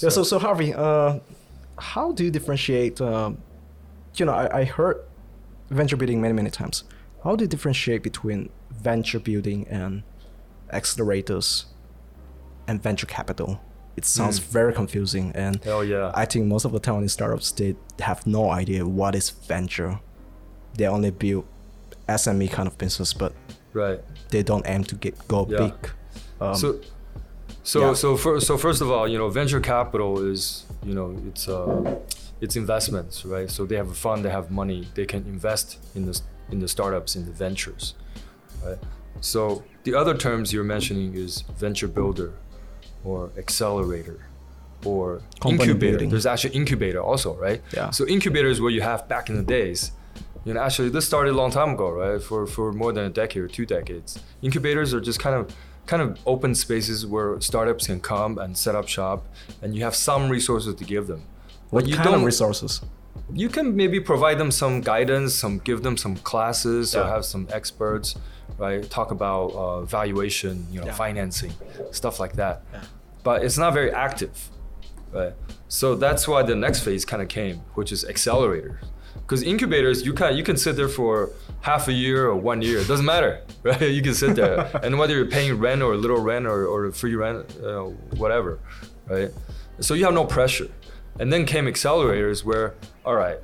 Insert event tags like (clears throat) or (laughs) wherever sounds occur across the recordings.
Yeah, so so Harvey, uh, how do you differentiate? Um, you know, I, I heard venture building many many times. How do you differentiate between venture building and accelerators and venture capital? It sounds Hmm. very confusing, and Hell yeah. I think most of the Taiwanese startups they have no idea what is venture. They only build SME kind of business, but right. they don't aim to get go Yeah. big. Um, so so yeah. so first so first of all you know venture capital is you know it's uh it's investments right? So they have a fund they have money they can invest in the in the startups in the ventures right? So the other terms you're mentioning is venture builder or accelerator or Company incubator. building. there's actually incubator also right? Yeah. so incubator is what you have back in the days. You know actually this started a long time ago right? For for more than a decade or two decades. Incubators are just kind of kind of open spaces where startups can come and set up shop and you have some resources to give them. What you kind of don't resources? you can maybe provide them some guidance some give them some classes or have some experts right talk about uh, valuation you know Yeah. financing stuff like that. But it's not very active right? So that's why the next phase kind of came which is accelerators. Because incubators you can you can sit there for half a year or one year it doesn't matter (laughs) right? You can sit there. (laughs) And whether you're paying rent or little rent or, or free rent uh, whatever right? So you have no pressure. And then came accelerators where all right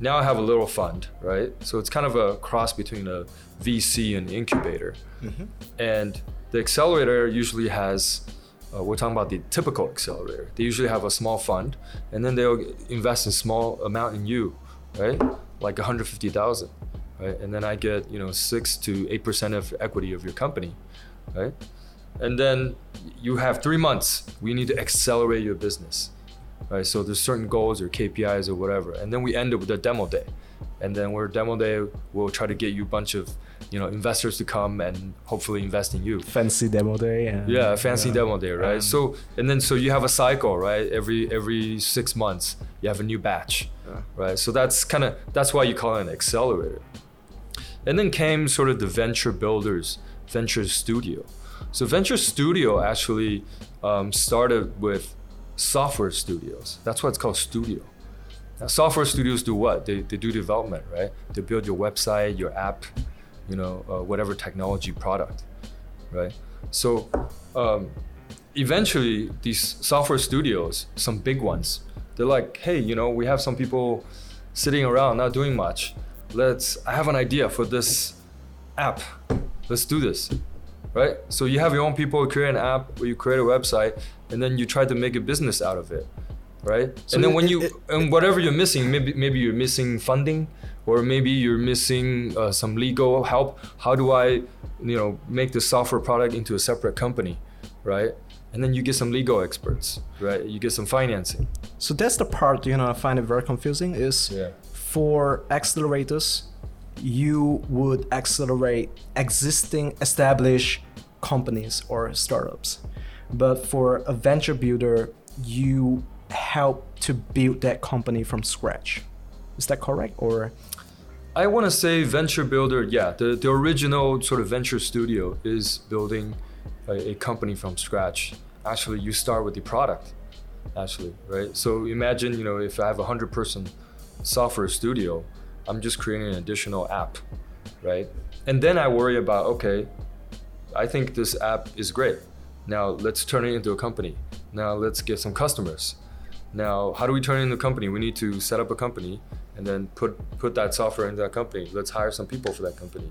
now i have a little fund right? So it's kind of a cross between a vc and incubator. And the accelerator usually has uh, we're talking about the typical accelerator. They usually have a small fund and then they'll invest a small amount in you right? Like 150000 right? And then i get you know 6 to 8% of equity of your company right? And then you have three months. We need to accelerate your business right? So there's certain goals or kpis or whatever. And then we end it with a demo day. And then we're demo day we'll try to get you a bunch of you know investors to come and hopefully invest in you. Fancy demo day. And, yeah fancy demo day right? Um, so and then so you have a cycle right? Every every six months you have a new batch right? So that's kind of that's why you call it an accelerator and then came sort of the venture builders venture studio. So venture studio actually um, started with software studios. That's why it's called studio. Now, software studios do what? They, they do development right? They build your website your app you know uh, whatever technology product right? So um, eventually these software studios some big ones they're like hey you know we have some people sitting around not doing much let's i have an idea for this app. Let's do this right? So you have your own people create an app or you create a website and then you try to make a business out of it right? So and then it- when you it- and whatever you're missing maybe maybe you're missing funding or maybe you're missing uh, some legal help how do i you know make the software product into a separate company right? And then you get some legal experts right? You get some financing. So that's the part you know I find it very confusing is Yeah. For accelerators, you would accelerate existing established companies or startups. But for a venture builder, you help to build that company from scratch. Is that correct? Or I want to say venture builder, yeah. The, the original sort of venture studio is building a, a company from scratch. Actually, you start with the product, actually, right? So imagine, you know, if I have a 100 person software studio, I'm just creating an additional app, right? And then I worry about, okay, I think this app is great. Now let's turn it into a company. Now let's get some customers. Now, how do we turn it into a company? We need to set up a company and then put put that software into that company. Let's hire some people for that company.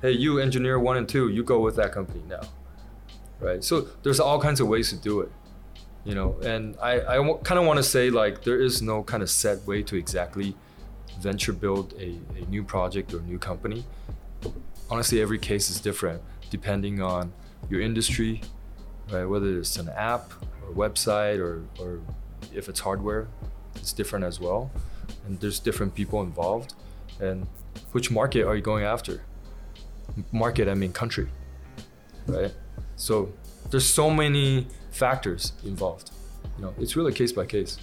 Hey, you engineer one and two, you go with that company now, right? So there's all kinds of ways to do it, you know. And I I w- kind of want to say like there is no kind of set way to exactly venture build a, a new project or new company. Honestly, every case is different depending on your industry, right? Whether it's an app or website or, or if it's hardware, it's different as well. And there's different people involved. And which market are you going after? Market, I mean country, right? So there's so many factors involved. You know, it's really case by case.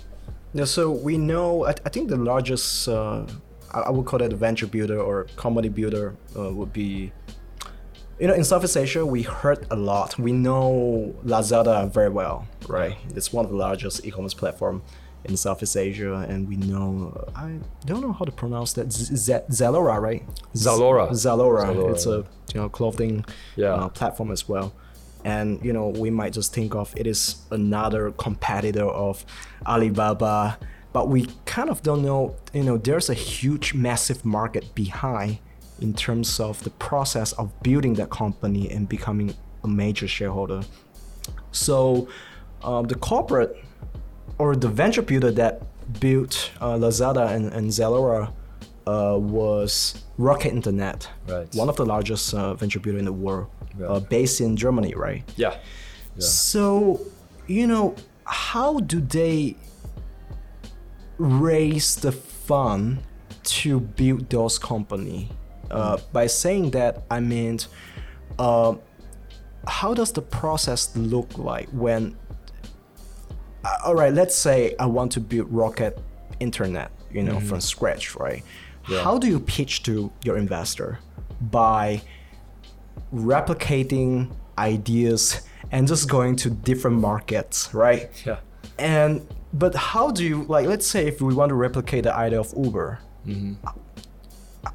Yeah, so we know, I, I think the largest, uh, I, would call it a venture builder or company builder uh, would be you know, in Southeast Asia, we heard a lot. We know Lazada very well, right? It's one of the largest e-commerce platform in Southeast Asia, and we know I don't know how to pronounce that Z- Z- Zalora, right? Zalora. Zalora. Zalora, It's a you know clothing Yeah. uh, platform as well. And you know, we might just think of it is another competitor of Alibaba, but we kind of don't know. You know, there's a huge, massive market behind in terms of the process of building that company and becoming a major shareholder. So, um, the corporate or the venture builder that built uh, Lazada and, and Zalora uh, was Rocket Internet, Right. one of the largest uh, venture builder in the world, uh, based in Germany, right? Yeah. Yeah. So, you know, how do they raise the fund to build those company? Uh, by saying that, I mean, uh, how does the process look like when? Uh, all right, let's say I want to build Rocket Internet, you know, from scratch, right? Yeah. How do you pitch to your investor by replicating ideas and just going to different markets, right? Yeah. And but how do you like? Let's say if we want to replicate the idea of Uber,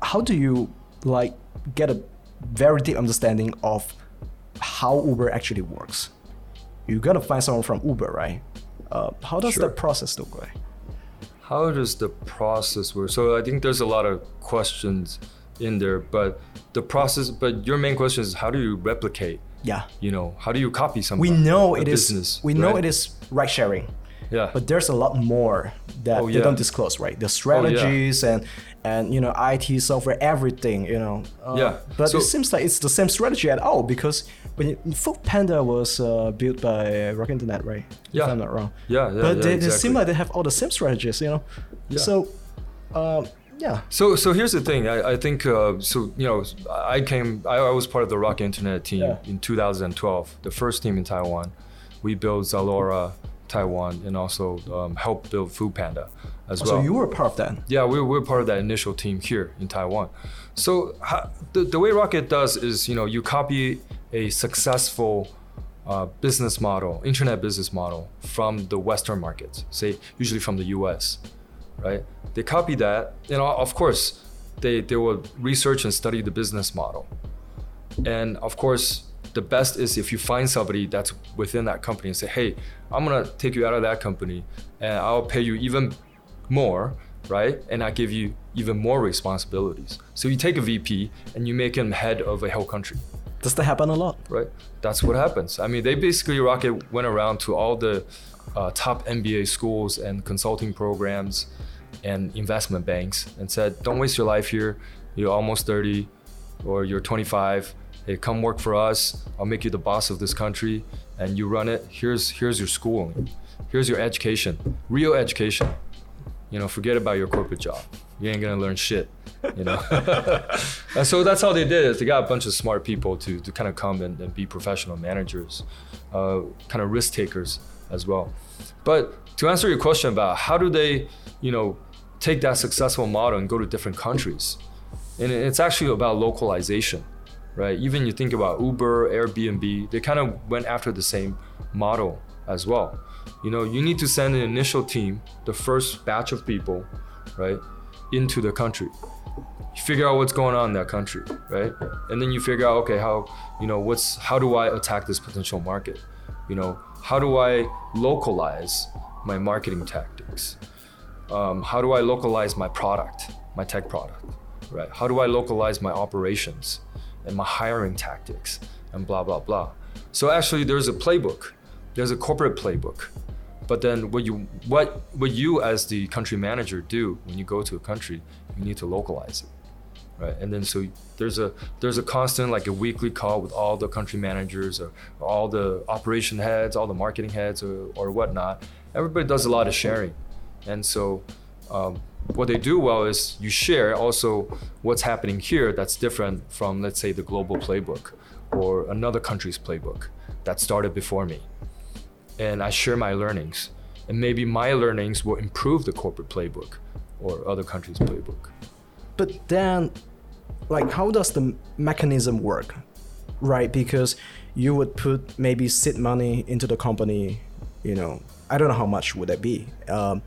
how do you like get a very deep understanding of how Uber actually works? You gotta find someone from Uber, right? Uh, how does Sure. that process look like? How does the process work? So I think there's a lot of questions in there, but the process. But your main question is how do you replicate? Yeah, You know, how do you copy something? we know it is. business, we know right? it is ride sharing. Yeah. but there's a lot more that Oh, they don't disclose, right? The strategies and and you know IT software, everything, you know. Uh, Yeah. But So- it seems like it's the same strategy at all because when you, Food Panda was uh, built by Rocket Internet, right? Yeah. If I'm not wrong. Yeah, yeah, But yeah, they, they seem like they have all the same strategies, you know. Yeah. So, um, yeah. So, so here's the thing. I, I think uh, so. You know, I came. I, I was part of the Rocket Internet team Yeah. in 2012, the first team in Taiwan. We built Zalora Taiwan and also um, helped build Food Panda as well. So you were part of that. Yeah, we're, we're part of that initial team here in Taiwan. So how, the, the way Rocket does is, you know, you copy a successful uh, business model, internet business model from the Western markets, say usually from the US, right? They copy that, and of course, they, they will research and study the business model. And of course, the best is if you find somebody that's within that company and say, hey, I'm gonna take you out of that company and I'll pay you even more, right? And I give you even more responsibilities. So you take a VP and you make him head of a whole country, Does that happen a lot? right? That's what happens. I mean, they basically Rocket went around to all the uh, top MBA schools and consulting programs and investment banks and said, don't waste your life here. You're almost 30 or you're 25. Hey, come work for us. I'll make you the boss of this country and you run it. Here's here's your schooling. Here's your education. Real education. You know, forget about your corporate job. You ain't gonna learn shit. You know. (laughs) and so that's how they did it. They got a bunch of smart people to, to kind of come and, and be professional managers, uh, kind of risk takers as well. But to answer your question about how do they, you know, take that successful model and go to different countries, and it's actually about localization, right? Even you think about Uber, Airbnb, they kind of went after the same model as well. You know, you need to send an initial team, the first batch of people, right, into the country. You figure out what's going on in that country, right? And then you figure out, okay, how, you know, what's, how do I attack this potential market? You know, how do I localize my marketing tactics? Um, how do I localize my product, my tech product, right? How do I localize my operations and my hiring tactics and blah, blah, blah. So actually there's a playbook, there's a corporate playbook. But then what you what what you as the country manager do when you go to a country, you need to localize it. Right. And then so there's a there's a constant like a weekly call with all the country managers or, all the operation heads, all the marketing heads or, or whatnot. Everybody does a lot of sharing. And so um, what they do well is you share also what's happening here that's different from let's say the global playbook or another country's playbook that started before me and I share my learnings. And maybe my learnings will improve the corporate playbook or other countries' playbook. But then, like, how does the mechanism work? right? Because you would put maybe seed money into the company. You know, I don't know how much would that be. Um,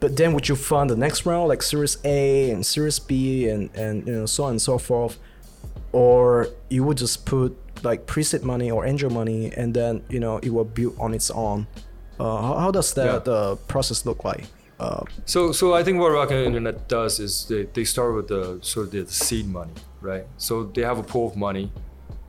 but then would you fund the next round like Series A and Series B and and you know so on and so forth, or you would just put like pre-seed money or angel money and then you know it will build on its own. Uh, how, how does that Yeah. the process look like? Uh, So, so I think what Rocket Internet does is they, they start with the sort of the seed money, right? So they have a pool of money,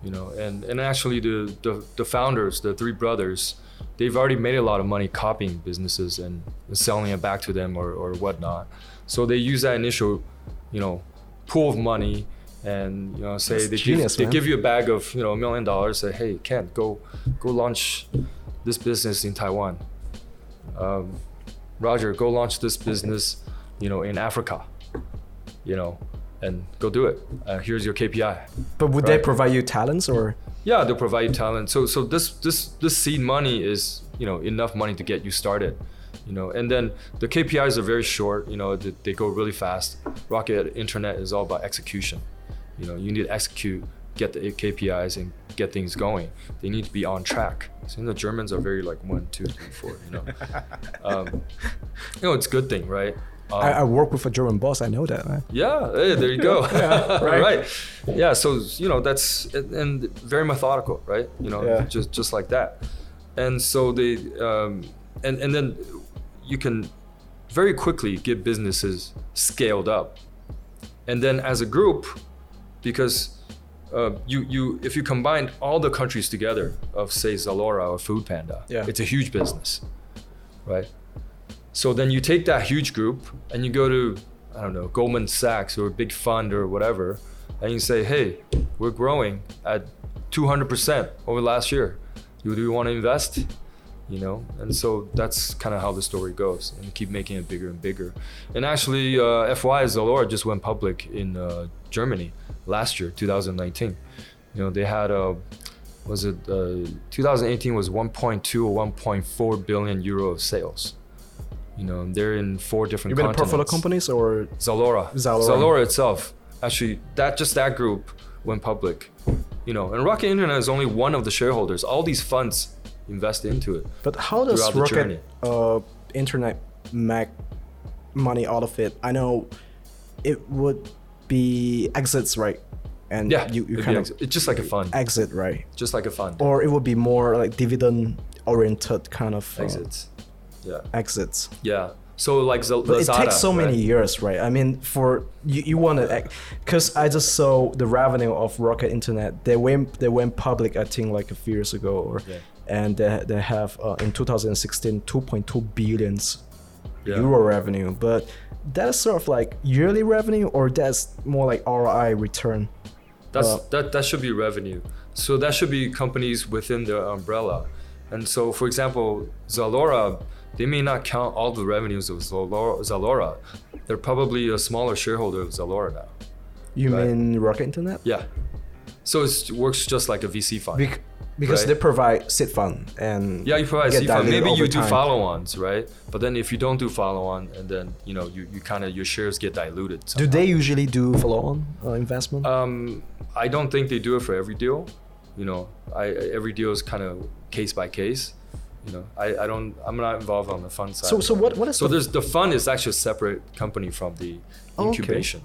you know, and, and actually the, the, the founders, the three brothers, they've already made a lot of money copying businesses and selling it back to them or, or whatnot. So they use that initial, you know, pool of money and you know say That's they genius, give they give you a bag of you know a million dollars. Say hey Ken, go go launch this business in Taiwan. Um, Roger, go launch this business, you know, in Africa, you know, and go do it. Uh, here's your KPI. but would they provide you talents or? Yeah, they'll provide you talent. So so this this this seed money is you know enough money to get you started, you know. And then the KPIs are very short. You know, they, they go really fast. Rocket Internet is all about execution. You know, you need to execute, get the KPIs, and get things going. They need to be on track. So the Germans are very like one, two, three, four. You know, (laughs) um, you know, it's a good thing, right? Um, I, I work with a German boss. I know that. Man. yeah, hey, there you go. (laughs) Yeah, (laughs) right. right. Yeah, so you know that's and and very methodical, right? You know, Yeah. just just like that. And so they um, and and then you can very quickly get businesses scaled up, and then as a group, because uh, you you if you combine all the countries together of say Zalora or Food Panda, Yeah. it's a huge business, right? So then you take that huge group and you go to I don't know Goldman Sachs or a big fund or whatever, and you say, hey, we're growing at 200% over last year. Do you want to invest? You know, and so that's kind of how the story goes, and keep making it bigger and bigger. And actually, uh, FY Zalora just went public in uh, Germany last year, 2019. You know, they had a was it uh, 2018 was 1.2 or 1.4 billion euro of sales. You know, they're in four different You mean a portfolio companies or Zalora. Zalora. itself, actually, that just that group went public. You know, and Rocket Internet is only one of the shareholders. All these funds invest into it. But how does Rocket uh, Internet make money out of it? I know it would be exits, right? And Yeah, you, you kind of it's just like a fund, exit, right? just like a fund. Or it would be more like dividend oriented kind of uh, Exits. Yeah, exits. yeah. So like Z- But Lazada, it takes so right? many years, right? I mean, for you, you want to, because I just saw the revenue of Rocket Internet. They went they went public, I think, like a few years ago, or Yeah. and they, they have uh, in 2016 2.2 billions Yeah. euro revenue. But that's sort of like yearly revenue, or that's more like ROI return. That's Uh, that that should be revenue. So that should be companies within their umbrella. And so, for example, Zalora, they may not count all the revenues of Zalora. They're probably a smaller shareholder of Zalora now. You Right. mean Rocket Internet? Yeah. So it works just like a VC fund. Bec- because Right. they provide seed fund and yeah, you provide seed fund. Maybe you do time. follow-ons, right? But then if you don't do follow-on, and then you know you, you kind of your shares get diluted. Do they usually do follow-on uh, investment? Um, I don't think they do it for every deal. You know, I every deal is kind of case by case. You know, I, I don't I'm not involved on the fund side. So- so what- what is so the- there's the fund is actually a separate company from the Oh, okay. incubation.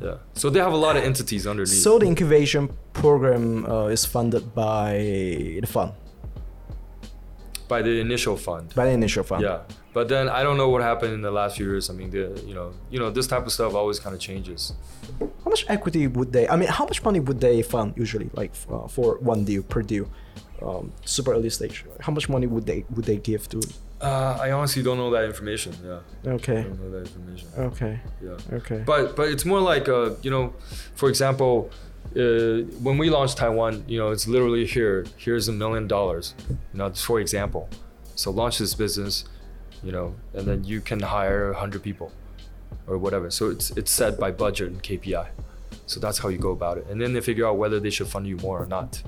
Yeah. So they have a lot of entities underneath. So the incubation program uh, is funded by the fund, by the initial fund. by the initial fund. Yeah. But then I don't know what happened in the last few years. I mean, the you know you know this type of stuff always kind of changes. How much equity would they? I mean, how much money would they fund usually, like uh, for one deal per deal, um, super early stage? How much money would they would they give to? Uh, I honestly don't know that information. Yeah. I Okay, don't know that information. okay, Yeah. okay. But but it's more like uh, you know, for example, uh, when we launched Taiwan, you know, it's literally here. Here's a million dollars. You know, for example. So launch this business, you know, and then you can hire hundred people, or whatever. So it's it's set by budget and KPI. So that's how you go about it, and then they figure out whether they should fund you more or not.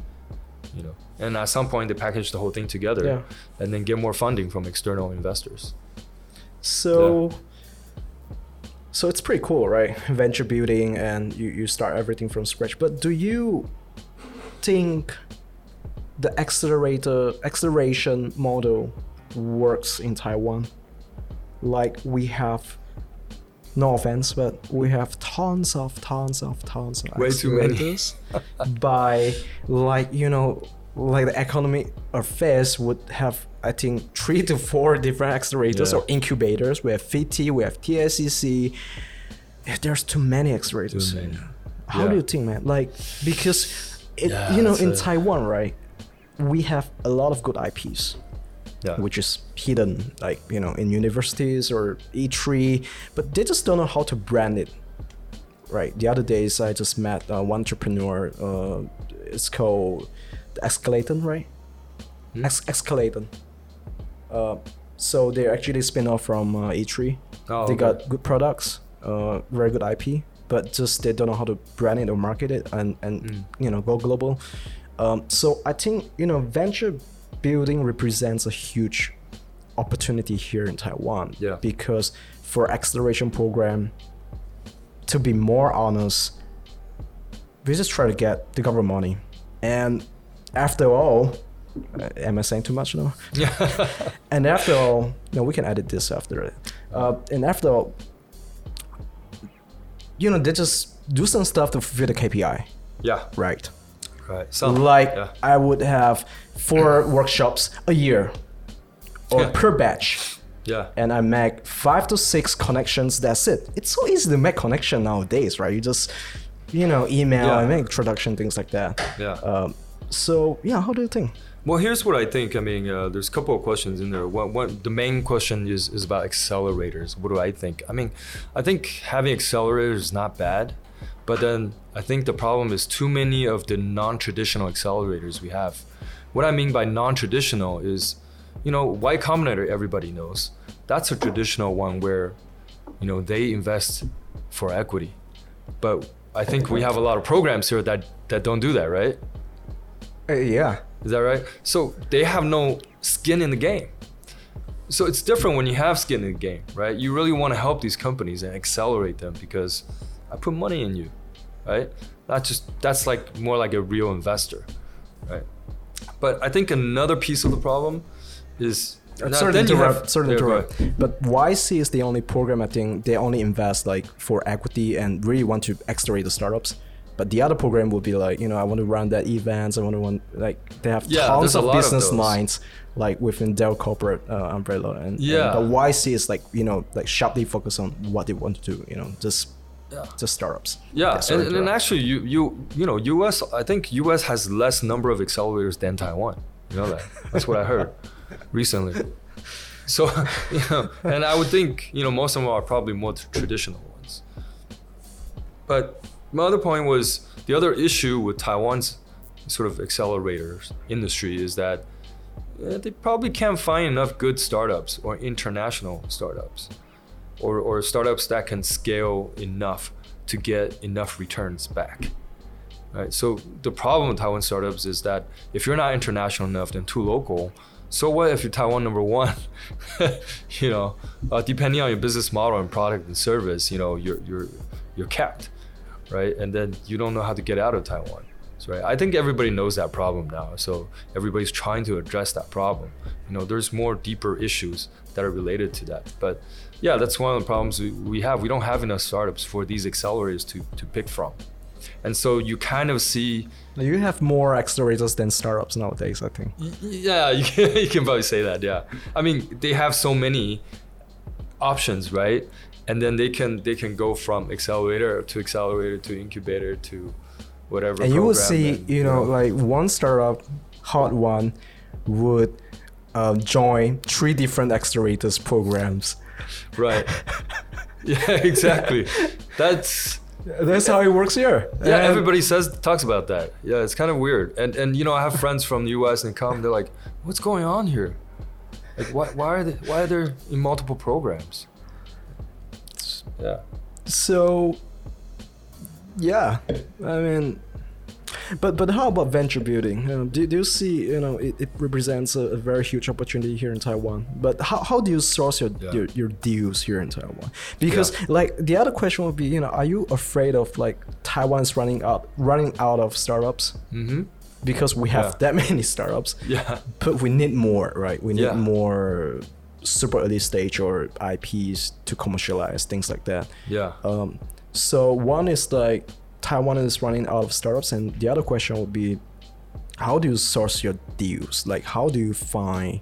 You know, and at some point they package the whole thing together, Yeah. and then get more funding from external investors. So, so it's pretty cool, right? Venture building, and you, you start everything from scratch. But do you think the accelerator acceleration model works in Taiwan? Like we have no offense, but we have tons of tons of tons of Way too many. accelerators by like you know like the economic affairs would have I think three to four different accelerators Yeah. or incubators. We have FIT, we have TSEC. There's too many accelerators. Too many. How Yeah. do you think, man? Like because it, Yeah, you know in a- Taiwan, right? We have a lot of good IPs Yeah. which is hidden like you know in universities or ITRI but they just don't know how to brand it right the other days I just met uh, one entrepreneur uh, it's called Escalaton right Hmm? Ex- Escalaton uh, so they're actually spin off from uh, ITRI Oh, they okay. got good products uh, very good IP but just they don't know how to brand it or market it and and Mm. you know go global um, so I think you know venture building represents a huge opportunity here in Taiwan Yeah. because for acceleration program to be more honest we just try to get the government money and after all uh, am I saying too much now Yeah. (laughs) and after all, no, we can edit this after it. Uh, and after all, you know, they just do some stuff to fulfill the KPI, yeah. right? Right. Some, like yeah. I would have four (clears throat) workshops a year or Yeah. per batch. Yeah. And I make five to six connections. That's it. It's so easy to make connection nowadays, right? You just, you know, email Yeah. and make introduction, things like that. Yeah. Um, so yeah, how do you think? Well, here's what I think. I mean, uh, there's a couple of questions in there. One, one, the main question is, is about accelerators. What do I think? I mean, I think having accelerators is not bad, but then I think the problem is too many of the non-traditional accelerators we have. What I mean by non-traditional is, you know, Y Combinator everybody knows. That's a traditional one where, you know, they invest for equity. But I think we have a lot of programs here that that don't do that, right? Uh, yeah. Is that right? So they have no skin in the game. So it's different when you have skin in the game, right? You really want to help these companies and accelerate them because I put money in you, right? Not just that's like more like a real investor, right? But I think another piece of the problem is Uh, now- sorry to you have- interrupt. Sorry to interrupt. ahead. But YC is the only program I think they only invest like for equity and really want to accelerate the startups. But the other program would be like, you know, I want to run that events. I want to run like they have Yeah, tons of lot of business lines like within their corporate uh, umbrella. And, and Yeah. the YC is like you know like sharply focused on what they want to do. You know, just Yeah. just startups. Yeah, and, and actually, you you you know, U.S. I think U.S. has less number of accelerators than Taiwan. You know that? That's what I heard (laughs) recently. So, (laughs) you know, and I would think you know most of them are probably more traditional ones. But my other point was the other issue with Taiwan's sort of accelerators industry is that eh, they probably can't find enough good startups or international startups or, or startups that can scale enough to get enough returns back. Right. So the problem with Taiwan startups is that if you're not international enough, then too local. So what if you're Taiwan number one? (laughs) you know, uh, depending on your business model and product and service, you know, you're you're you're capped, right? And then you don't know how to get out of Taiwan. So, right. I think everybody knows that problem now. So everybody's trying to address that problem. You know, there's more deeper issues that are related to that. But yeah, that's one of the problems we, we have. We don't have enough startups for these accelerators to, to pick from. And so you kind of see, You have more accelerators than startups nowadays. I think. yeah, (laughs) you can, you can probably say that. Yeah, I mean they have so many options, right? And then they can they can go from accelerator to accelerator to incubator to whatever. and you will see and, you know like one startup hot one would uh, join three different accelerators programs (laughs) right. yeah, exactly. That's that's how it works here yeah. And- Everybody says talks about that. Yeah, it's kind of weird. And and you know I have friends from the U.S. and come. They're like, "What's going on here? Like, why why are they why are there in multiple programs?" Yeah. so yeah i mean but but how about venture building you know, do, do you see you know it, it represents a, a very huge opportunity here in taiwan but how, how do you source your, Yeah. your your deals here in taiwan because like the other question would be you know are you afraid of like taiwan's running out running out of startups Mm-hmm. because we have Yeah. that (laughs) many startups, Yeah. but we need more, right? We need Yeah. more super early stage or IPs to commercialize things like that. Yeah. Um, so one is like Taiwan is running out of startups, and the other question would be, how do you source your deals? Like, how do you find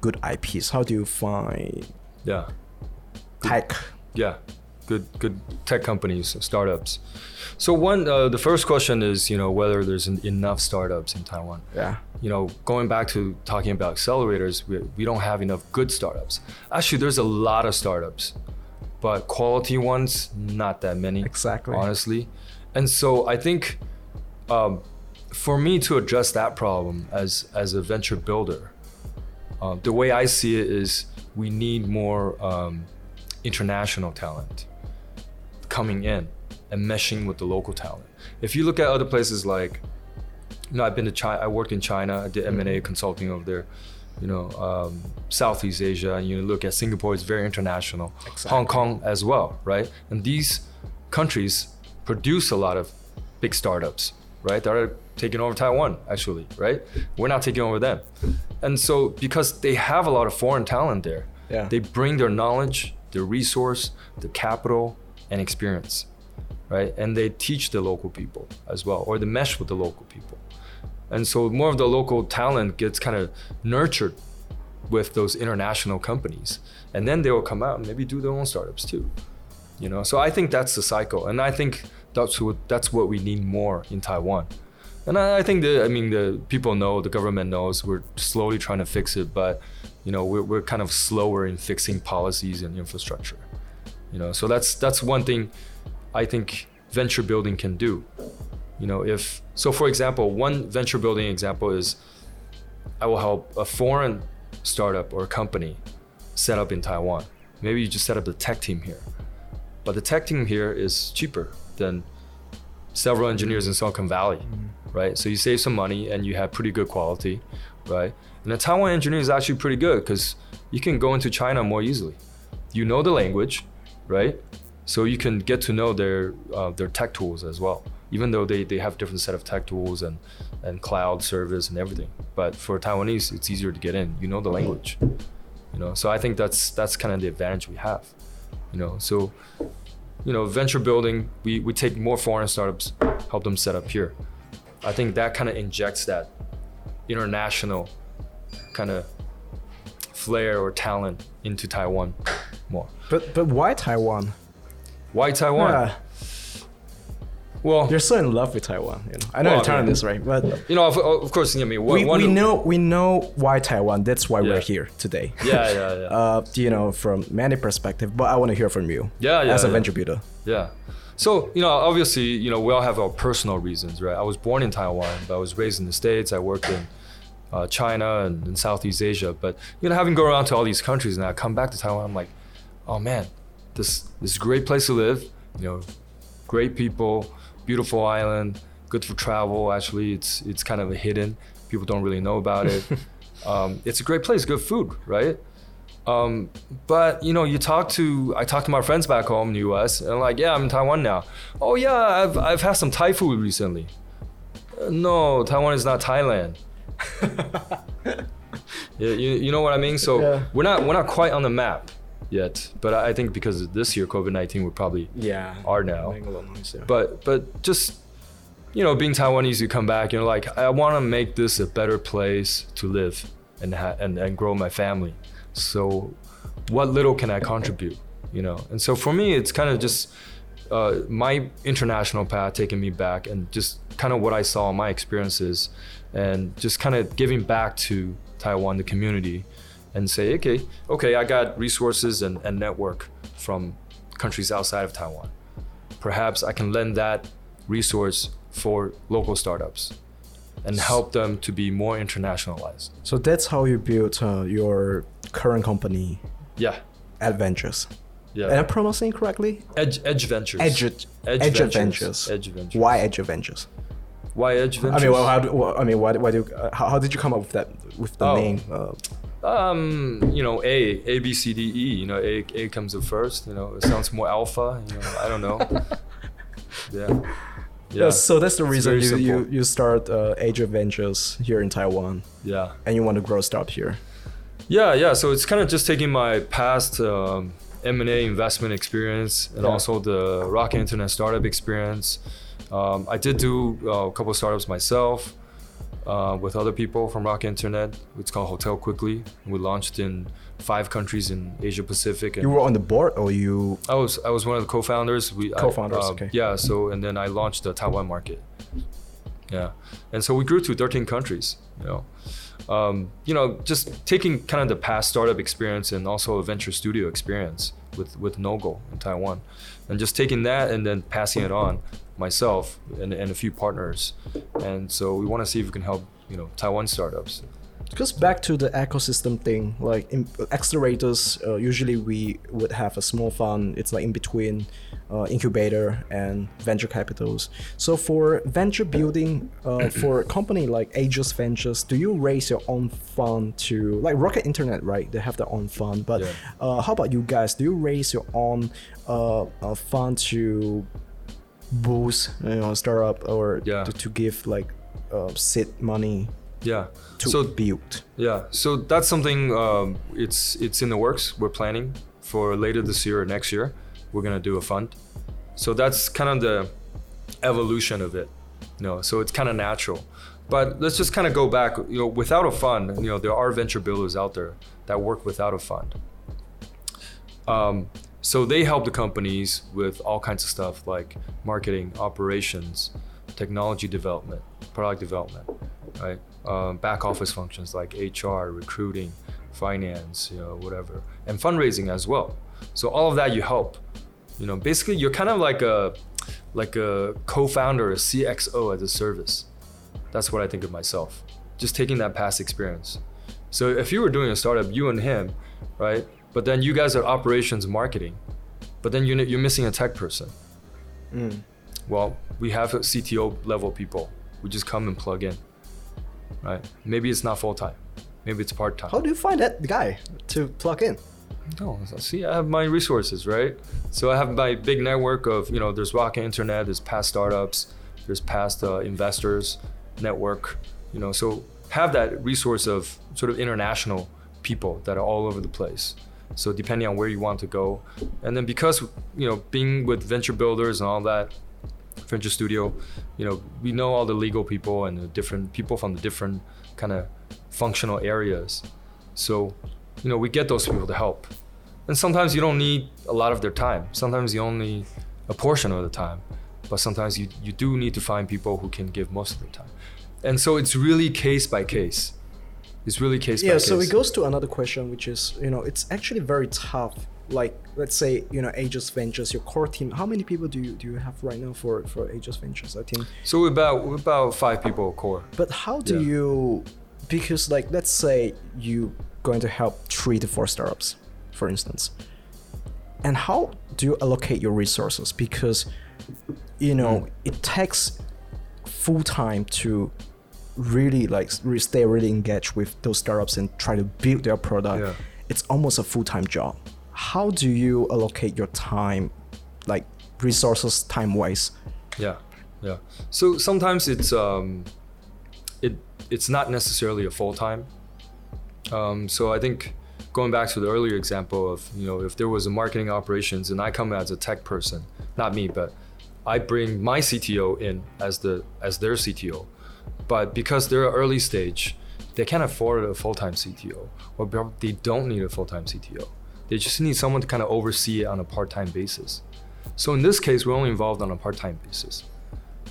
good IPs? How do you find Yeah. tech? Yeah, good good tech companies, startups. So one, uh, the first question is, you know, whether there's en- enough startups in Taiwan. Yeah. You know, going back to talking about accelerators, we, we don't have enough good startups. Actually, there's a lot of startups, but quality ones, not that many. Exactly. Honestly, and so I think, um, for me to address that problem as as a venture builder, uh, the way I see it is we need more um, international talent coming in and meshing with the local talent. If you look at other places like, you know, I've been to China, I worked in China, I did M&A consulting over there, you know, um, Southeast Asia, and you look at Singapore, it's very international. Exactly. Hong Kong as well, right? And these countries produce a lot of big startups, right? That are taking over Taiwan, actually, right? We're not taking over them. And so, because they have a lot of foreign talent there, Yeah. they bring their knowledge, their resource, their capital, and experience, right? And they teach the local people as well, or they mesh with the local people. And so more of the local talent gets kind of nurtured with those international companies. And then they will come out and maybe do their own startups too. You know, so I think that's the cycle. And I think that's what that's what we need more in Taiwan. And I, I think the I mean the people know, the government knows we're slowly trying to fix it, but you know, we're, we're kind of slower in fixing policies and infrastructure. You know, so that's that's one thing I think venture building can do. You know, if so for example, one venture building example is I will help a foreign startup or company set up in Taiwan. Maybe you just set up the tech team here. But the tech team here is cheaper than several engineers in Silicon Valley, right? So you save some money and you have pretty good quality, right? And the Taiwan engineer is actually pretty good because you can go into China more easily. You know the language, right? So you can get to know their uh, their tech tools as well, even though they, they have different set of tech tools and, and cloud service and everything. But for Taiwanese, it's easier to get in. You know the language, you know. So I think that's that's kind of the advantage we have, you know. So you know, venture building, we, we take more foreign startups, help them set up here. I think that kind of injects that international kind of flair or talent into Taiwan more. But but why Taiwan? Why Taiwan? Yeah, Well, you're so in love with Taiwan. You know, I know Well, you're telling yeah. this right, but you know, of, of course, I mean, we, we know we know why Taiwan. That's why Yeah. we're here today. Yeah, yeah, yeah. (laughs) uh, you know, from many perspective, but I want to hear from you. Yeah, yeah, As a yeah. venture builder. Yeah. So, you know, obviously, you know, we all have our personal reasons, right? I was born in Taiwan, but I was raised in the States. I worked in uh, China and in Southeast Asia. But, you know, having gone around to all these countries and I come back to Taiwan, I'm like, oh man, this, this is a great place to live. You know, great people, beautiful island, good for travel. Actually, it's, it's kind of a hidden. People don't really know about it. (laughs) um, it's a great place, good food, right? Um, but you know, you talk to I talk to my friends back home in the U.S. and I'm like, yeah, I'm in Taiwan now. Oh yeah, I've I've had some Thai food recently. "Uh, no, Taiwan is not Thailand. (laughs) yeah, you, you know what I mean. So Yeah. we're not we're not quite on the map yet. But I think because this year COVID-19, we're probably Yeah. are now. Making a lot of noise, yeah. But but just you know, being Taiwanese, you come back. You know, like I want to make this a better place to live and ha- and and grow my family. So, what little can I contribute? You know, and so for me, it's kind of just uh, my international path taking me back and just kind of what I saw, my experiences, and just kind of giving back to Taiwan, the community, and say, okay, okay, I got resources and, and network from countries outside of Taiwan. Perhaps I can lend that resource for local startups and help them to be more internationalized. so that's how you built uh, your current company, Yeah, Adventures. yeah. Am I pronouncing correctly? Edge Edge Ventures. Edge, Edge, Edge Ventures. Adventures. Edge Ventures. Why Edge Adventures? Why Edge Ventures? I mean, well, how do, well, I mean, why, why do you, uh, how, how did you come up with that with the Oh. name? Uh, Um, you know, A, A, B, C, D, E. You know, A, A comes up first. You know, it sounds more alpha. You know, I don't know. (laughs) yeah. Yeah. so that's the It's reason you, you, you start uh, Aegis Ventures here in Taiwan Yeah. and you want to grow startup here. Yeah, yeah. So it's kind of just taking my past um, M&A investment experience and Yeah. also the Rocket Internet startup experience. Um, I did do uh, a couple of startups myself uh, with other people from Rocket Internet. It's called HotelQuickly. We launched in five countries in Asia Pacific. And You were on the board or you I was I was one of the co-founders. We Co-founders, um, okay. Yeah. So and then I launched the Taiwan market. Yeah, and so we grew to 13 countries. You know, um, you know, just taking kind of the past startup experience and also a venture studio experience with with Nogo in Taiwan, and just taking that and then passing it on myself and, and a few partners, and so we want to see if we can help you know Taiwan startups. Because back to the ecosystem thing, like in accelerators, uh, usually we would have a small fund. It's like in between uh, incubator and venture capitals. So for venture building, uh, (clears throat) for a company like Aegis Ventures, do you raise your own fund to like Rocket Internet, right? They have their own fund, but Yeah. uh, how about you guys? Do you raise your own uh, uh, fund to boost, you know, startup or Yeah. to, to give like uh, seed money Yeah. to so build? Yeah, so that's something um, it's it's in the works. We're planning for later this year or next year. We're gonna do a fund. So that's kind of the evolution of it. You know, so it's kind of natural. But let's just kind of go back. You know, without a fund, you know, there are venture builders out there that work without a fund. Um, so they help the companies with all kinds of stuff like marketing, operations, technology development, product development, right? Um, back office functions like HR, recruiting, finance, you know, whatever, and fundraising as well. So all of that you help. You know, basically you're kind of like a like a co-founder, a CXO as a service. That's what I think of myself. Just taking that past experience. So if you were doing a startup, you and him, right? But then you guys are operations marketing, but then you're, you're missing a tech person. Mm. Well, we have CTO level people. We just come and plug in, right? Maybe it's not full time, maybe it's part time. How do you find that guy to plug in? No, see, I have my resources, right? So I have my big network of, you know, there's Rocket Internet, there's past startups, there's past uh, investors network, you know. So have that resource of sort of international people that are all over the place. So depending on where you want to go, and then because you know being with venture builders and all that, venture studio, you know, we know all the legal people and the different people from the different kind of functional areas. So, you know, we get those people to help. And sometimes you don't need a lot of their time. Sometimes you only a portion of the time. But sometimes you, you do need to find people who can give most of their time. And so it's really case by case. It's really case by case. Yeah, so it goes to another question, which is, you know, it's actually very tough. Like, let's say, you know, Aegis Ventures, your core team. How many people do you do you have right now for for Aegis Ventures? I think. So we're about about five people core. But how do Yeah. you? Because like, let's say you going to help three to four startups, for instance. And how do you allocate your resources? Because, you know, Mm. it takes full time to really like stay really engaged with those startups and try to build their product. Yeah. It's almost a full time job. How do you allocate your time, like resources time wise? Yeah, yeah. So sometimes it's um, it it's not necessarily a full time. Um, so I think going back to the earlier example of you know if there was a marketing operations and I come as a tech person, not me, but I bring my CTO in as the as their CTO, but because they're early stage, they can't afford a full time CTO, or they don't need a full time CTO. They just need someone to kind of oversee it on a part time basis. So in this case, we're only involved on a part-time basis.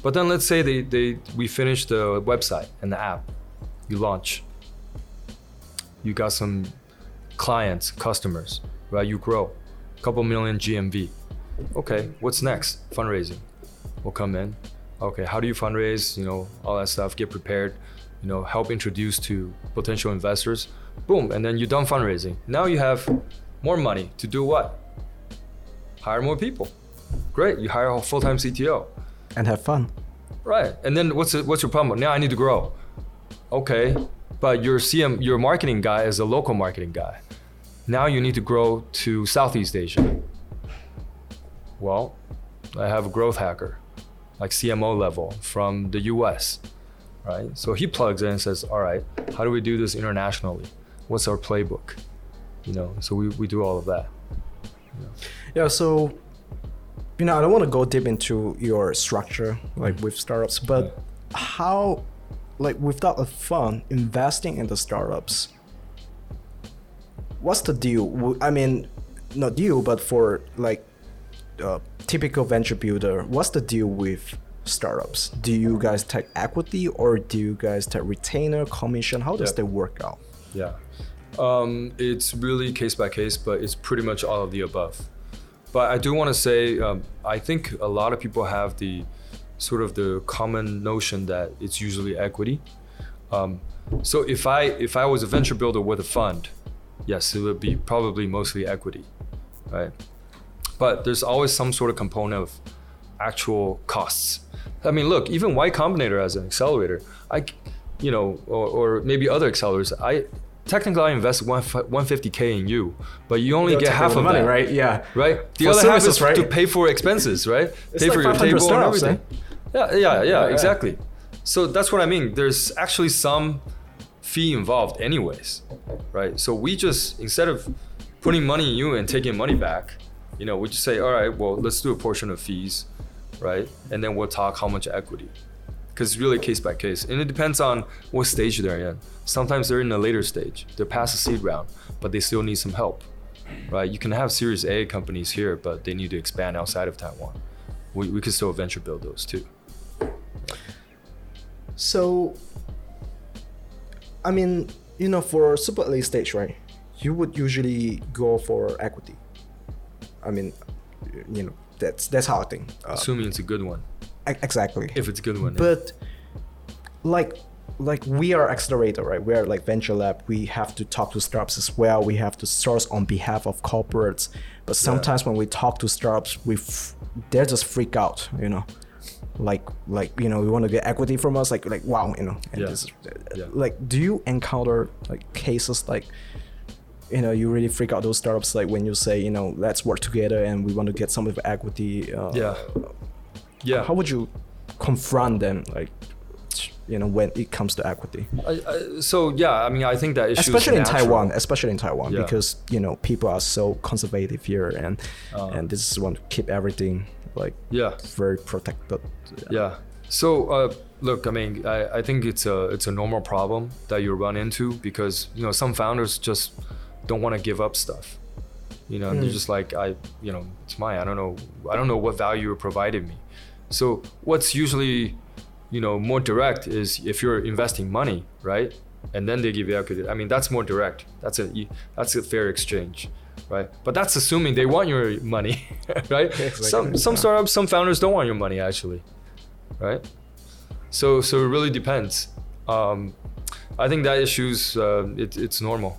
But then let's say they, they we finish the website and the app, you launch. You got some clients, customers, right? You grow, a couple million GMV. Okay, what's next? Fundraising. We'll come in. Okay, how do you fundraise? You know, all that stuff. Get prepared. You know, help introduce to potential investors. Boom, and then you're done fundraising. Now you have more money to do what? Hire more people. Great, you hire a full-time CTO. And have fun. Right. And then what's the, what's your problem? Now I need to grow. Okay, but your CM, your marketing guy is a local marketing guy. Now you need to grow to Southeast Asia. Well, I have a growth hacker. Like CMO level from the US, right? So he plugs in and says, all right, how do we do this internationally? What's our playbook? You know, so we, we do all of that. Yeah, so you know, I don't want to go deep into your structure like with startups, but how like without a fund investing in the startups, what's the deal? I mean, not deal, but for like uh, typical venture builder, what's the deal with startups? Do you guys take equity or do you guys take retainer commission? How does Yeah. that work out? Yeah. Um, it's really case by case, but it's pretty much all of the above. But I do want to say, um, I think a lot of people have the sort of the common notion that it's usually equity. Um, so if I if I was a venture builder with a fund, yes, it would be probably mostly equity, right? But there's always some sort of component of actual costs. I mean, look, even Y Combinator as an accelerator, I, you know, or, or maybe other accelerators, I technically I invest one 150k in you, but you only get half the of money, that, right? Yeah. Right. The For other half is right? to pay for expenses, right? It's pay like for your 500 table and eh? everything. Yeah, yeah, yeah, Yeah, yeah. exactly. So that's what I mean. There's actually some fee involved, anyways, right? So we just instead of putting money in you and taking money back, you know, we just say, all right, well, let's do a portion of fees, right? And then we'll talk how much equity, because it's really case by case, and it depends on what stage they're in. Sometimes they're in a later stage, they're past the seed round, but they still need some help, right? You can have Series A companies here, but they need to expand outside of Taiwan. We, we could still venture build those too. So, I mean, you know, for super early stage, right? You would usually go for equity. I mean, you know, that's that's how I think. Uh, assuming it's a good one. exactly. If it's a good one. but like like we are accelerator right we are like venture lab we have to talk to startups as well we have to source on behalf of corporates but sometimes when we talk to startups we f- they just freak out you know like like you know we want to get equity from us like like wow you know and Yeah. this Yeah. like do you encounter like cases like you know you really freak out those startups like when you say you know let's work together and we want to get some of the equity uh, yeah. Yeah. how would you confront them like you know when it comes to equity I, I, so yeah, I mean, I think that issue is especially in taiwan especially in taiwan Yeah. because you know people are so conservative here and Uh. and this is want to keep everything like Yeah. very protected Yeah. So uh, look, I mean, I, I think it's a it's a normal problem that you run into because you know some founders just don't want to give up stuff. You know, and they're just like I, you know, it's mine. I don't know. I don't know what value you provided me. So what's usually, you know, more direct is if you're investing money, right? And then they give you equity. I mean, that's more direct. That's a that's a fair exchange, right? But that's assuming they want your money, (laughs) right? Exactly. Some some startups, some founders don't want your money actually, right? So so it really depends. Um, I think that issues uh, it, it's normal.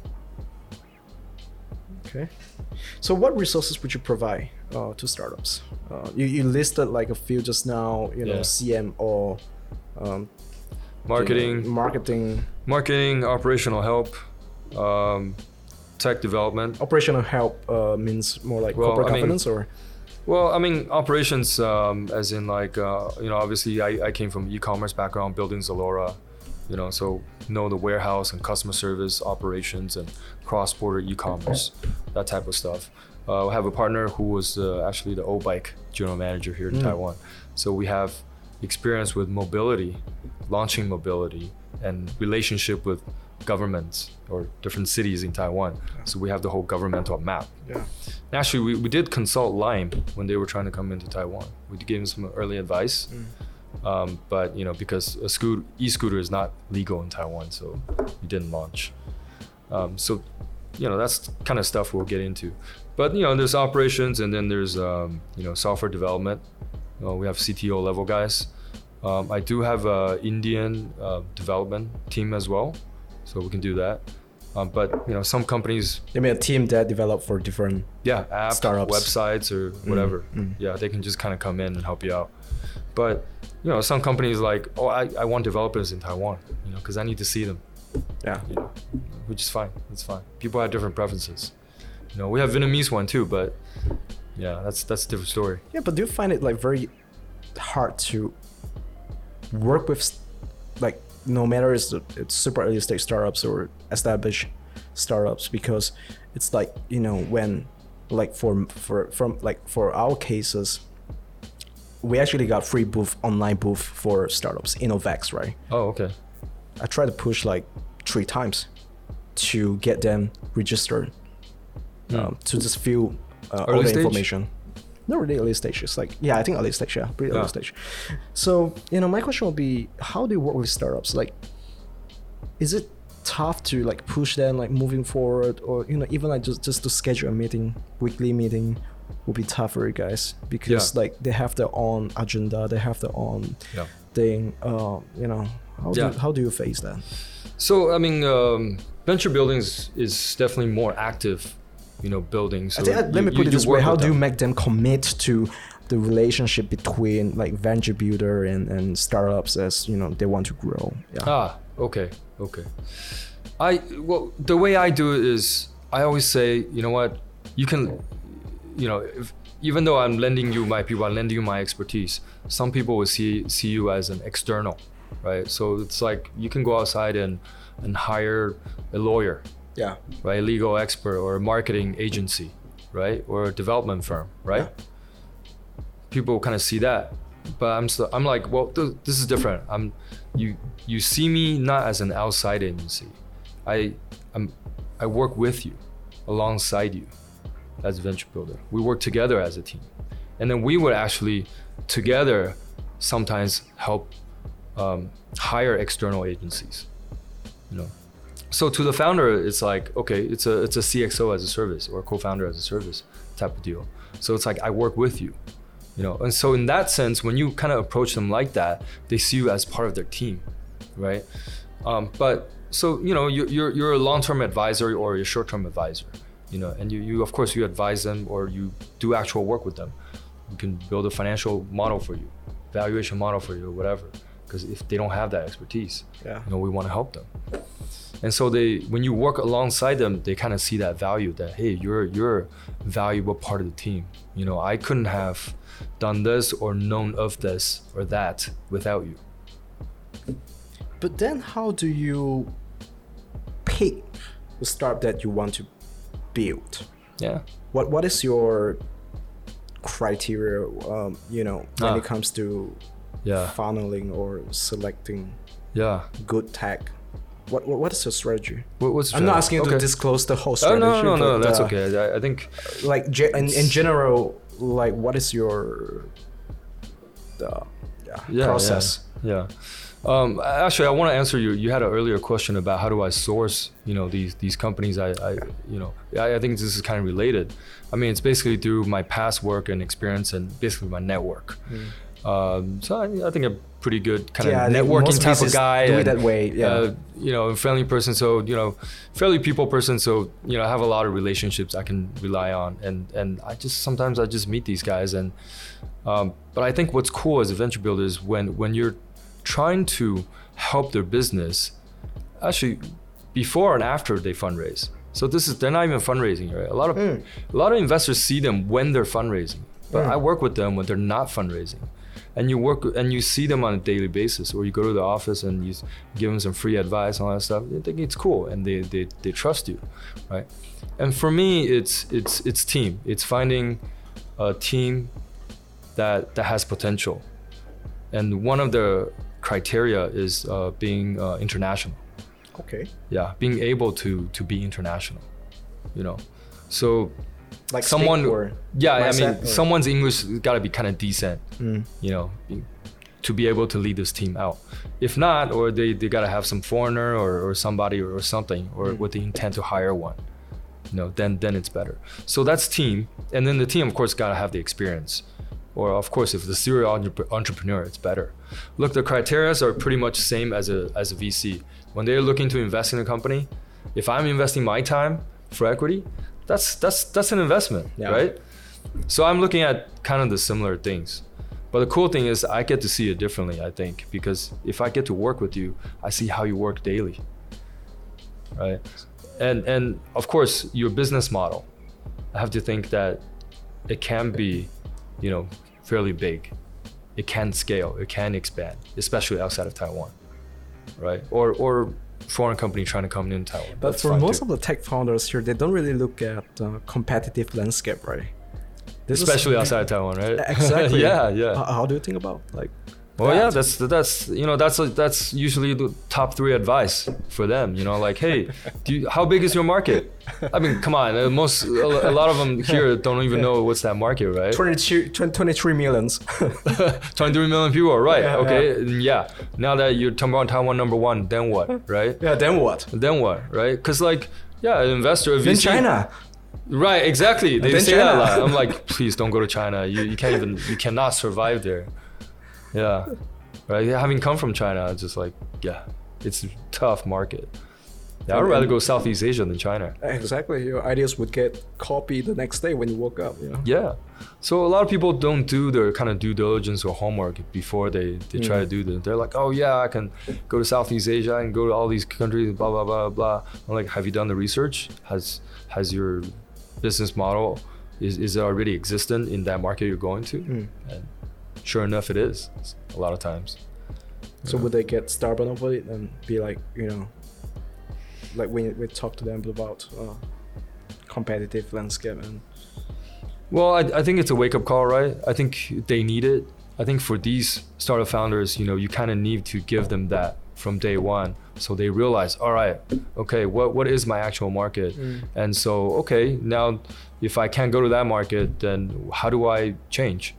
Okay. So what resources would you provide uh, to startups? Uh, you, you listed like a few just now you know Yeah. cmo um, Marketing, marketing. Marketing, operational help, um, tech development. operational help uh, means more like Well, corporate I mean- or? Well, I mean, operations, um, as in like, uh, you know, obviously I, I came from e-commerce background, building Zalora, you know, so know the warehouse and customer service operations and cross-border e-commerce, that type of stuff. Uh, I have a partner who was uh, actually the O-Bike general manager here in Mm. Taiwan. So we have experience with mobility, launching mobility, and relationship with governments or different cities in Taiwan. So we have the whole governmental map. yeah Actually, we, we did consult Lime when they were trying to come into Taiwan. We gave them some early advice, um, but you know because a scooter, e-scooter is not legal in Taiwan, so we didn't launch. Um, so, you know that's kind of stuff we'll get into. But you know there's operations and then there's um, you know software development. Uh, we have CTO level guys. Um, I do have a Indian uh, development team as well, so we can do that. Um, but you know some companies you mean a team that develop for different yeah apps, Startups. websites or whatever. mm. yeah they can just kind of come in and help you out. But you know some companies like oh i, I want developers in taiwan you know because i need to see them. Yeah. You know which is fine It's fine. People have different preferences. You know we have vietnamese one too but yeah that's that's a different story. Yeah, but do you find it like very hard to work with no matter it's, it's super early stage startups or established startups because it's like you know when like for for from like for our cases we actually got free booth online booth for startups innovex right Oh, okay. i tried to push like three times to get them registered um, to just fill uh, all. The information not really early stage it's like yeah i think early stage yeah pretty Yeah. early stage so you know my question would be how do you work with startups like is it tough to like push them like moving forward or you know even like just just to schedule a meeting weekly meeting will be tough for you guys because Yeah. like they have their own agenda they have their own Yeah. thing uh, you know how Yeah. do how do you face that So I mean, um, venture buildings is definitely more active, you know, building. So I think, uh, let me put you- it this way: How do you them. make them commit to the relationship between like venture builder and, and startups as you know they want to grow? Yeah. Ah, okay, okay. I well, the way I do it is I always say, you know what, you can, you know, if, even though I'm lending you my people, I'm lending you my expertise. Some people will see see you as an external, right? So it's like you can go outside and and hire a lawyer, yeah. right? A legal expert or a marketing agency, right? Or a development firm, right? People kind of see that, but I'm so, I'm like, well, th- this is different. I'm you you see me not as an outside agency. I I'm I work with you, alongside you, as a venture builder. We work together as a team, and then we would actually together sometimes help um, hire external agencies. You know, so to the founder it's like okay it's a it's a cxo as a service or co-founder as a service type of deal. So it's like i work with you you know? And so in that sense when you kind of approach them like that they see you as part of their team right? Um, but so you know you're, you're, you're a long-term advisor or a short-term advisor you know? And you, you of course you advise them or you do actual work with them. You can build a financial model for you valuation model for you or whatever because if they don't have that expertise Yeah. you know we want to help them and so they when you work alongside them they kind of see that value that hey you're you're a valuable part of the team you know i couldn't have done this or known of this or that without you But then, how do you pick the startup that you want to build? yeah What What is your criteria? Um, you know, when Ah. it comes to yeah funneling or selecting yeah good tech. What What, what is your strategy? what, I'm not asking you okay. to disclose the whole strategy. oh no no no but, that's uh, okay I, I think Like in, in general, like what is your the yeah, yeah, process? Yeah. yeah. Um, actually, I want to answer you. You had an earlier question about how do I source, you know, these these companies. I, I you know, I, I think this is kind of related. I mean, it's basically through my past work and experience and basically my network. Um, so I, I think I'm pretty good kind. Yeah, of networking type of guy. do it and, that way, yeah. Uh, you know, a friendly person. So you know, fairly people person. So you know, I have a lot of relationships I can rely on, and and I just sometimes I just meet these guys, and um, but I think what's cool as a venture builder is when when you're trying to help their business, actually before and after they fundraise. So this is they're not even fundraising, right? A lot of Mm. a lot of investors see them when they're fundraising, but Mm. I work with them when they're not fundraising, and you work and you see them on a daily basis, or you go to the office and you give them some free advice and all that stuff. They think it's cool and they they, they trust you, right? And for me, it's it's it's team. It's finding a team that that has potential, and one of the criteria is uh, being uh, international Okay. yeah being able to to be international you know so Like someone or yeah i mean or- someone's english got to be kind of decent Mm. you know to be able to lead this team out. If not or they, they got to have some foreigner or, or somebody or, something or Mm. with the intent to hire one you know then then it's better. So that's team and then the team of course got to have the experience. Or of course if the serial entrep- entrepreneur it's better. Look the criteria are pretty much same as a as a vc when they're looking to invest in a company if i'm investing my time for equity that's that's that's an investment Yeah. right so i'm looking at kind of the similar things but the cool thing is i get to see it differently i think because if i get to work with you i see how you work daily right and and of course your business model i have to think that it can be you know fairly big it can scale, it can expand, especially outside of Taiwan, right? Or or foreign company trying to come in Taiwan. But That's for most too. of the tech founders here, they don't really look at uh, competitive landscape, right? This is- especially outside of Taiwan, right? (laughs) Exactly. (laughs) yeah, yeah. How, how do you think about like? Well, yeah, that's that's you know that's that's usually the top three advice for them. You know, like, hey, (laughs) do you, how big is your market? I mean, come on, uh, most a, lot of them here don't even know what's that market, right? 22, 23 millions. (laughs) 23 million people, right? Yeah, okay, and yeah. Now that you're about Taiwan number one, then what, (laughs) right? yeah, then what? Then what, right? Because like, yeah, an investor, Then VC, China. right? Exactly. They then say that a lot. I'm like, please don't go to China. You you can't even you cannot survive there. Yeah, right. Having come from China, it's just like, yeah, it's a tough market. Yeah, I'd rather go Southeast Asia than China. Exactly. Your ideas would get copied the next day when you woke up. You know. Yeah. So a lot of people don't do their kind of due diligence or homework before they, they try to do this. They're like, oh yeah, I can go to Southeast Asia and go to all these countries, blah blah blah blah. I'm like, have you done the research? Has has your business model is, is it already existent in that market you're going to? Mm. And sure enough, it is. A lot of times. So would they get stubborn over it and be like, you know, like when we talk to them about uh, competitive landscape and Well, I, I think it's a wake up call, right? I think they need it. I think for these startup founders, you know, you kind of need to give them that from day one, so they realize, all right, okay, what what is my actual market? And so, okay, now if I can't go to that market, then how do I change?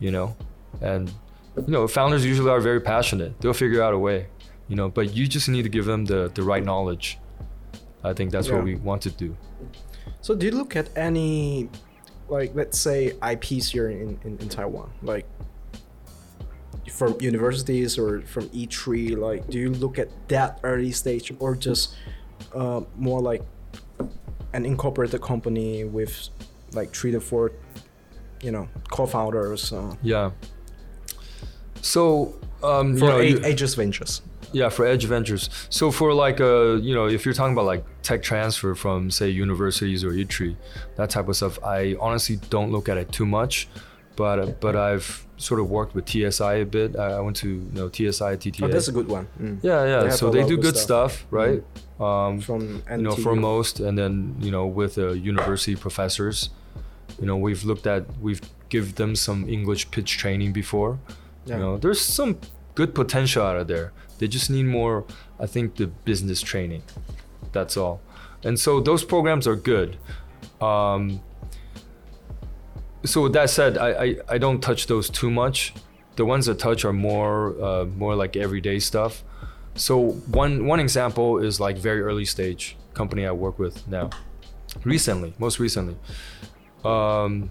You know, and you know, founders usually are very passionate. They'll figure out a way, you know, but you just need to give them the the right knowledge. I think that's Yeah. what we want to do. So do you look at any, like let's say IPs here in, in, in Taiwan, like from universities or from ITRI, like do you look at that early stage or just uh, more like an incorporated company with like three to four, you know, co-founders uh, Yeah. So um, for you know, A- Aegis Ventures? yeah, for Aegis Ventures. So for like uh, you know, if you're talking about like tech transfer from say universities or ITRI, that type of stuff, I honestly don't look at it too much. But uh, but I've sort of worked with TSI a bit. I went to you know TSI, TTA. Oh, that's a good one. Mm. yeah, yeah. have So they do good stuff. stuff, right? Um, From you know, for most, and then you know, with uh, university professors, you know, we've looked at, we've give them some English pitch training before. Yeah. You know, there's some good potential out of there. They just need more, I think, the business training. That's all. And so those programs are good. Um, so with that said, I, I, I don't touch those too much. The ones that touch are more uh, more like everyday stuff. So one one example is like very early stage company I work with now. Recently, most recently, um,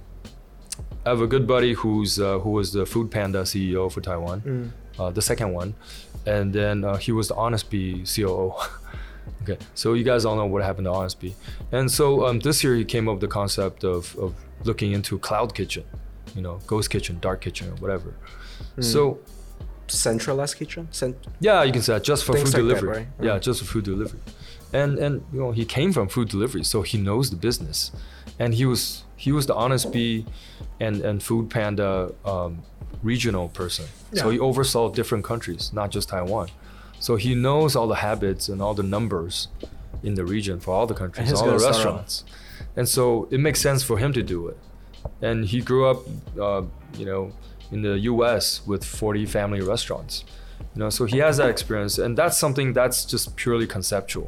I have a good buddy who's uh, who was the Food Panda CEO for Taiwan, Mm. uh, the second one, and then uh, he was the Honest Bee COO. (laughs) okay, so you guys all know what happened to Honest Bee, and so um, this year he came up with the concept of, of looking into cloud kitchen, you know, ghost kitchen, dark kitchen, or whatever. So Centralized kitchen? Cent- yeah, you can say that just for food like that, delivery. right? Yeah, Right. just for food delivery. And and you know he came from food delivery, so he knows the business, and he was he was the Honest Bee, and and Food Panda um, regional person. So he oversaw different countries, not just Taiwan. So he knows all the habits and all the numbers in the region for all the countries, all the restaurants, and so it makes sense for him to do it. And he grew up, uh, you know, in the U.S. with 40 family restaurants. You know, so he has that experience, and that's something that's just purely conceptual.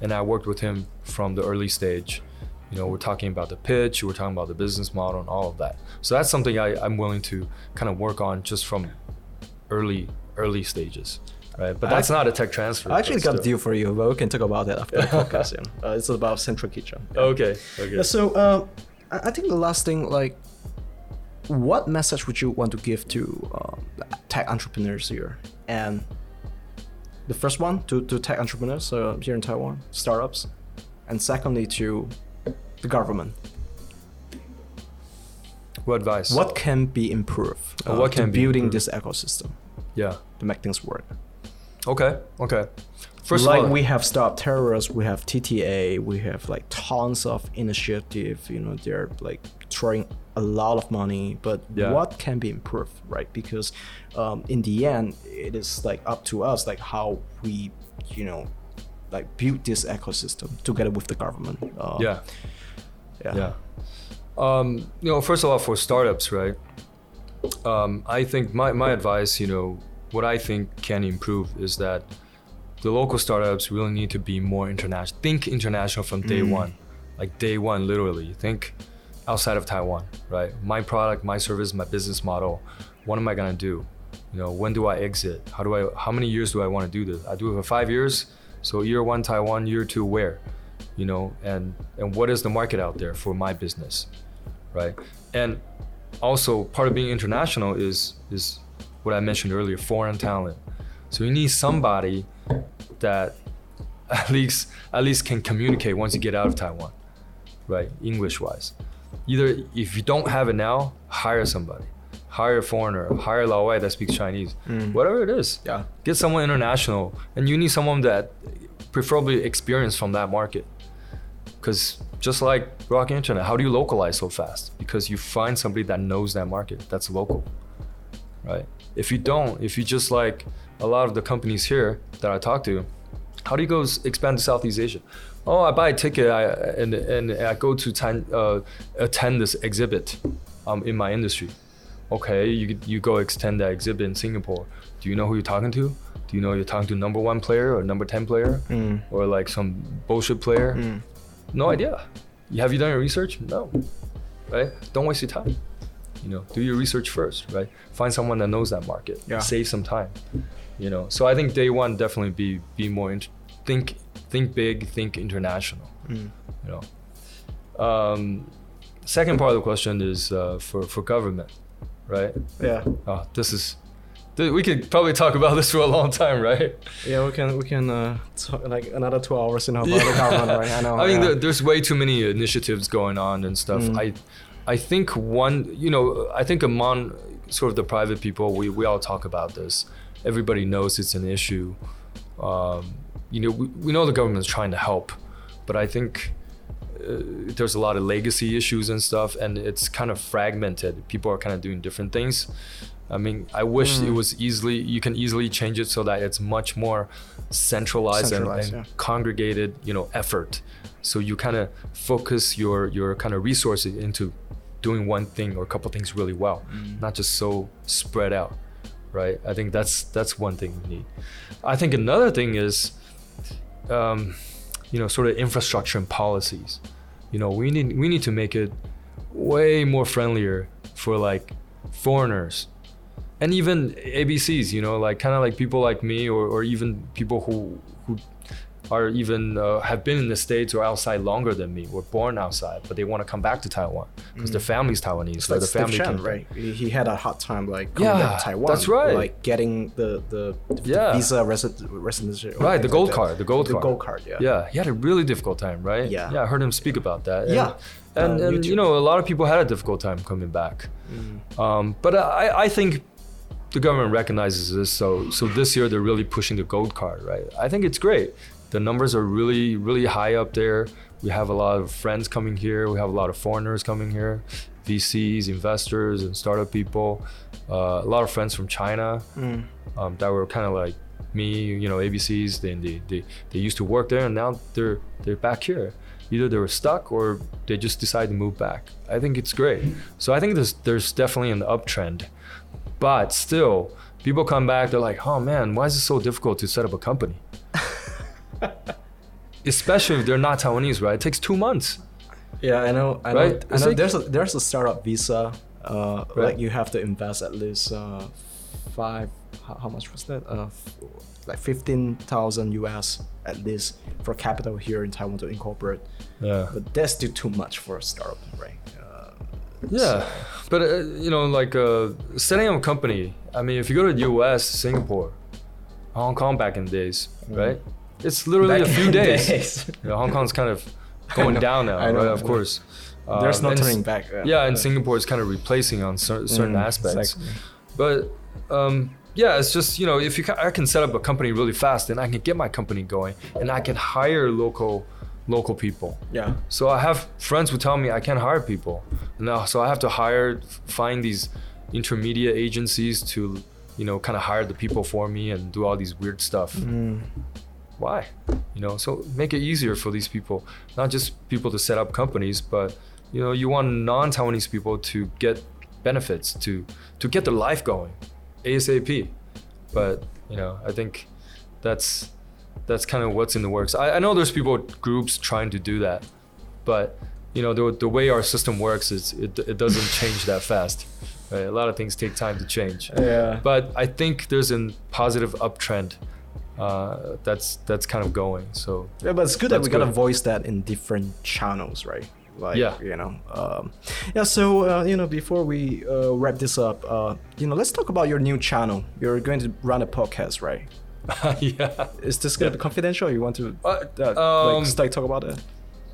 And I worked with him from the early stage. You know, we're talking about the pitch, we're talking about the business model, and all of that. So that's something I, I'm willing to kind of work on just from early early stages, right? But that's I- not a tech transfer. I actually got a deal for you, but we can talk about that after the (laughs) podcast. Yeah. Uh, it's about Central Kitchen. Yeah. Okay. Okay. Yeah, so uh, I I think the last thing, like, what message would you want to give to uh, tech entrepreneurs here? And the first one to, to tech entrepreneurs uh, here in Taiwan, startups, and secondly to the government. What advice? What can be improved? Uh, what can be building improved? this ecosystem Yeah. to make things work? Okay. Okay. First like of all, we have Startup Terrace, we have TTA, we have like tons of initiative. You know, they're like throwing a lot of money, but Yeah. what can be improved, right? Because um, in the end, it is like up to us, like how we, you know, like build this ecosystem together with the government. Uh, yeah. Yeah, Yeah. Um, you know, first of all, for startups, right? Um, I think my, my advice, you know, what I think can improve is that the local startups really need to be more international. Think international from day Mm. one, like day one, literally. Think outside of Taiwan, right? My product, my service, my business model. What am I gonna do? You know, when do I exit? How do I? How many years do I want to do this? I do it for five years. So year one Taiwan, year two where? You know, and and what is the market out there for my business, right? And also part of being international is is what I mentioned earlier, foreign talent. So you need somebody that (laughs) at least at least can communicate once you get out of Taiwan, right? English wise. Either if you don't have it now, hire somebody. Hire a foreigner, hire a Lao Wai that speaks Chinese. Mm. Whatever it is. Yeah. Get someone international. And you need someone that preferably experienced from that market. Because just like Rocket Internet, how do you localize so fast? Because you find somebody that knows that market, that's local, right? If you don't, if you just like a lot of the companies here that I talk to, how do you go expand to Southeast Asia? Oh, I buy a ticket I, and, and I go to ten, uh, attend this exhibit um, in my industry. Okay, you, you go extend that exhibit in Singapore. Do you know who you're talking to? Do you know you're talking to number one player or number 10 player? Mm. Or like some bullshit player? Mm. No idea. Have you done your research? No. Right? Don't waste your time. You know, do your research first, right? Find someone that knows that market. Yeah. Save some time. You know. So I think day one definitely be be more int- think think big, think international. Mm. You know. Um, second part of the question is uh, for for government, right? Yeah. Oh, this is. We could probably talk about this for a long time, right? Yeah, we can we can uh, talk like another two hours in about the government, right? I know. (laughs) I mean, yeah. there's way too many initiatives going on and stuff. Mm. I, I think one, you know, I think among sort of the private people, we, we all talk about this. Everybody knows it's an issue. Um, you know, we, we know the government's trying to help, but I think uh, there's a lot of legacy issues and stuff, and it's kind of fragmented. People are kind of doing different things. I mean, I wish it Mm. was easily you can easily change it so that it's much more centralized, and- Centralized, and, yeah. congregated, you know, effort. So you kind of focus your your kind of resources into doing one thing or a couple things really well, Mm. not just so spread out, right? I think that's that's one thing we need. I think another thing is, um, you know, sort of infrastructure and policies. You know, we need we need to make it way more friendlier for like foreigners and even ABCs, you know, like kind of like people like me or, or even people who who are even uh, have been in the states or outside longer than me, were born outside, but they want to come back to Taiwan because their family's Taiwanese, It's like the Steve family came right? He had a hard time like coming Yeah, back to Taiwan. that's right. Like getting the the, the Yeah. visa resi- residency. Right, the gold like card, the gold the card. gold card. Yeah. Yeah, he had a really difficult time, right? Yeah. Yeah, I heard him speak about that. And, Yeah. And, Uh, and you know, a lot of people had a difficult time coming back. Mm. Um, but I, I think the government recognizes this, so so this year they're really pushing the gold card, right? I think it's great. The numbers are really really high up there. We have a lot of friends coming here. We have a lot of foreigners coming here, VCs, investors, and startup people. Uh, a lot of friends from China Mm. um, that were kind of like me, you know, ABCs. Then they, they they used to work there, and now they're they're back here. Either they were stuck or they just decided to move back. I think it's great. So I think there's there's definitely an uptrend, but still, people come back. They're like, oh man, why is it so difficult to set up a company? (laughs) Especially if they're not Taiwanese, right? It takes two months. Yeah, I know. I know. Right? I know. like- there's a there's a startup visa. Uh, Right. like you have to invest at least uh, five. How, how much was that? Uh, like fifteen thousand US at least for capital here in Taiwan to incorporate. Yeah. But that's still too much for a startup, right? Yeah, but uh, you know, like uh, setting up a company. I mean, if you go to the U.S., Singapore, Hong Kong back in the days, right? It's literally Mm. back a few days. days. (laughs) You know, Hong Kong's kind of (laughs) going down now, I know, right? Of course. There's Um, no turning back. Yeah, and Singapore is kind of replacing on cer- certain Mm, aspects. exactly. But um, yeah, it's just you know if you ca- I can set up a company really fast, then I can get my company going, and I can hire local local people. Yeah. So I have friends who tell me I can't hire people. Now, so I have to hire, find these intermediate agencies to, you know, kind of hire the people for me and do all these weird stuff. Mm. Why? You know, so make it easier for these people, not just people to set up companies, but you know, you want non-Taiwanese people to get benefits, to to get their life going, ASAP. But you know, I think that's that's kind of what's in the works. I, I know there's people groups trying to do that, but you know the, the way our system works is it, it doesn't (laughs) change that fast. Right? A lot of things take time to change. Yeah. But I think there's a positive uptrend uh, that's that's kind of going. So Yeah, but it's good that we gotta voice that in different channels, right? Like, Yeah. you know, um, yeah. So, uh, you know, before we uh, wrap this up, uh, you know, let's talk about your new channel. You're going to run a podcast, right? (laughs) yeah, Is this gonna be confidential? Or you want to Uh, uh, um, like start talk about it?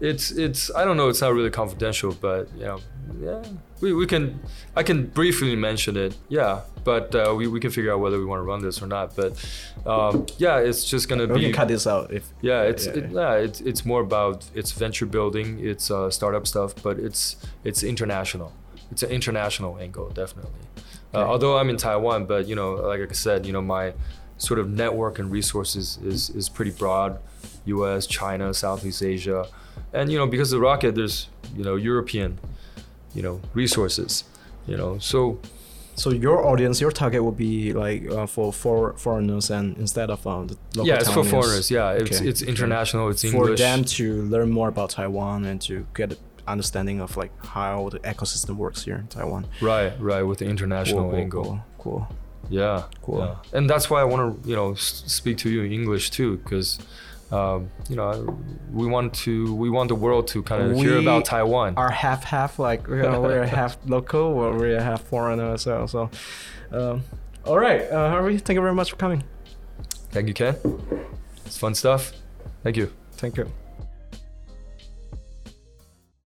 it's it's I don't know. It's not really confidential, but you know, yeah, we, we can I can briefly mention it. Yeah, but uh, we we can figure out whether we want to run this or not. But um, yeah, it's just gonna We be can cut this out if. Yeah, it's yeah, it, yeah, it's it's more about it's venture building, it's uh, startup stuff, but it's it's international. It's an international angle, definitely. Uh, Okay. although I'm in Taiwan, but you know, like I said, you know, my sort of network and resources is is pretty broad. U.S., China, Southeast Asia, and you know, because of Rocket, there's you know European, you know, resources. You know, so So your audience, your target would be like uh, for for foreigners and instead of uh, the local yeah, it's for foreigners. Yeah, it's Okay, it's international. It's for them to learn more about Taiwan and to get an understanding of like how the ecosystem works here in Taiwan. Right, right, with the international Cool, cool, angle. Cool, cool. Yeah, Cool. yeah. And that's why I want to, you know, speak to you in English too, because, um, you know, we want to, we want the world to kind of hear We about Taiwan. Are half half like you know, we're (laughs) half local or we're half foreigner as well. So, um, all right, uh, Harvey, thank you very much for coming. Thank you, Ken. It's fun stuff. Thank you. Thank you.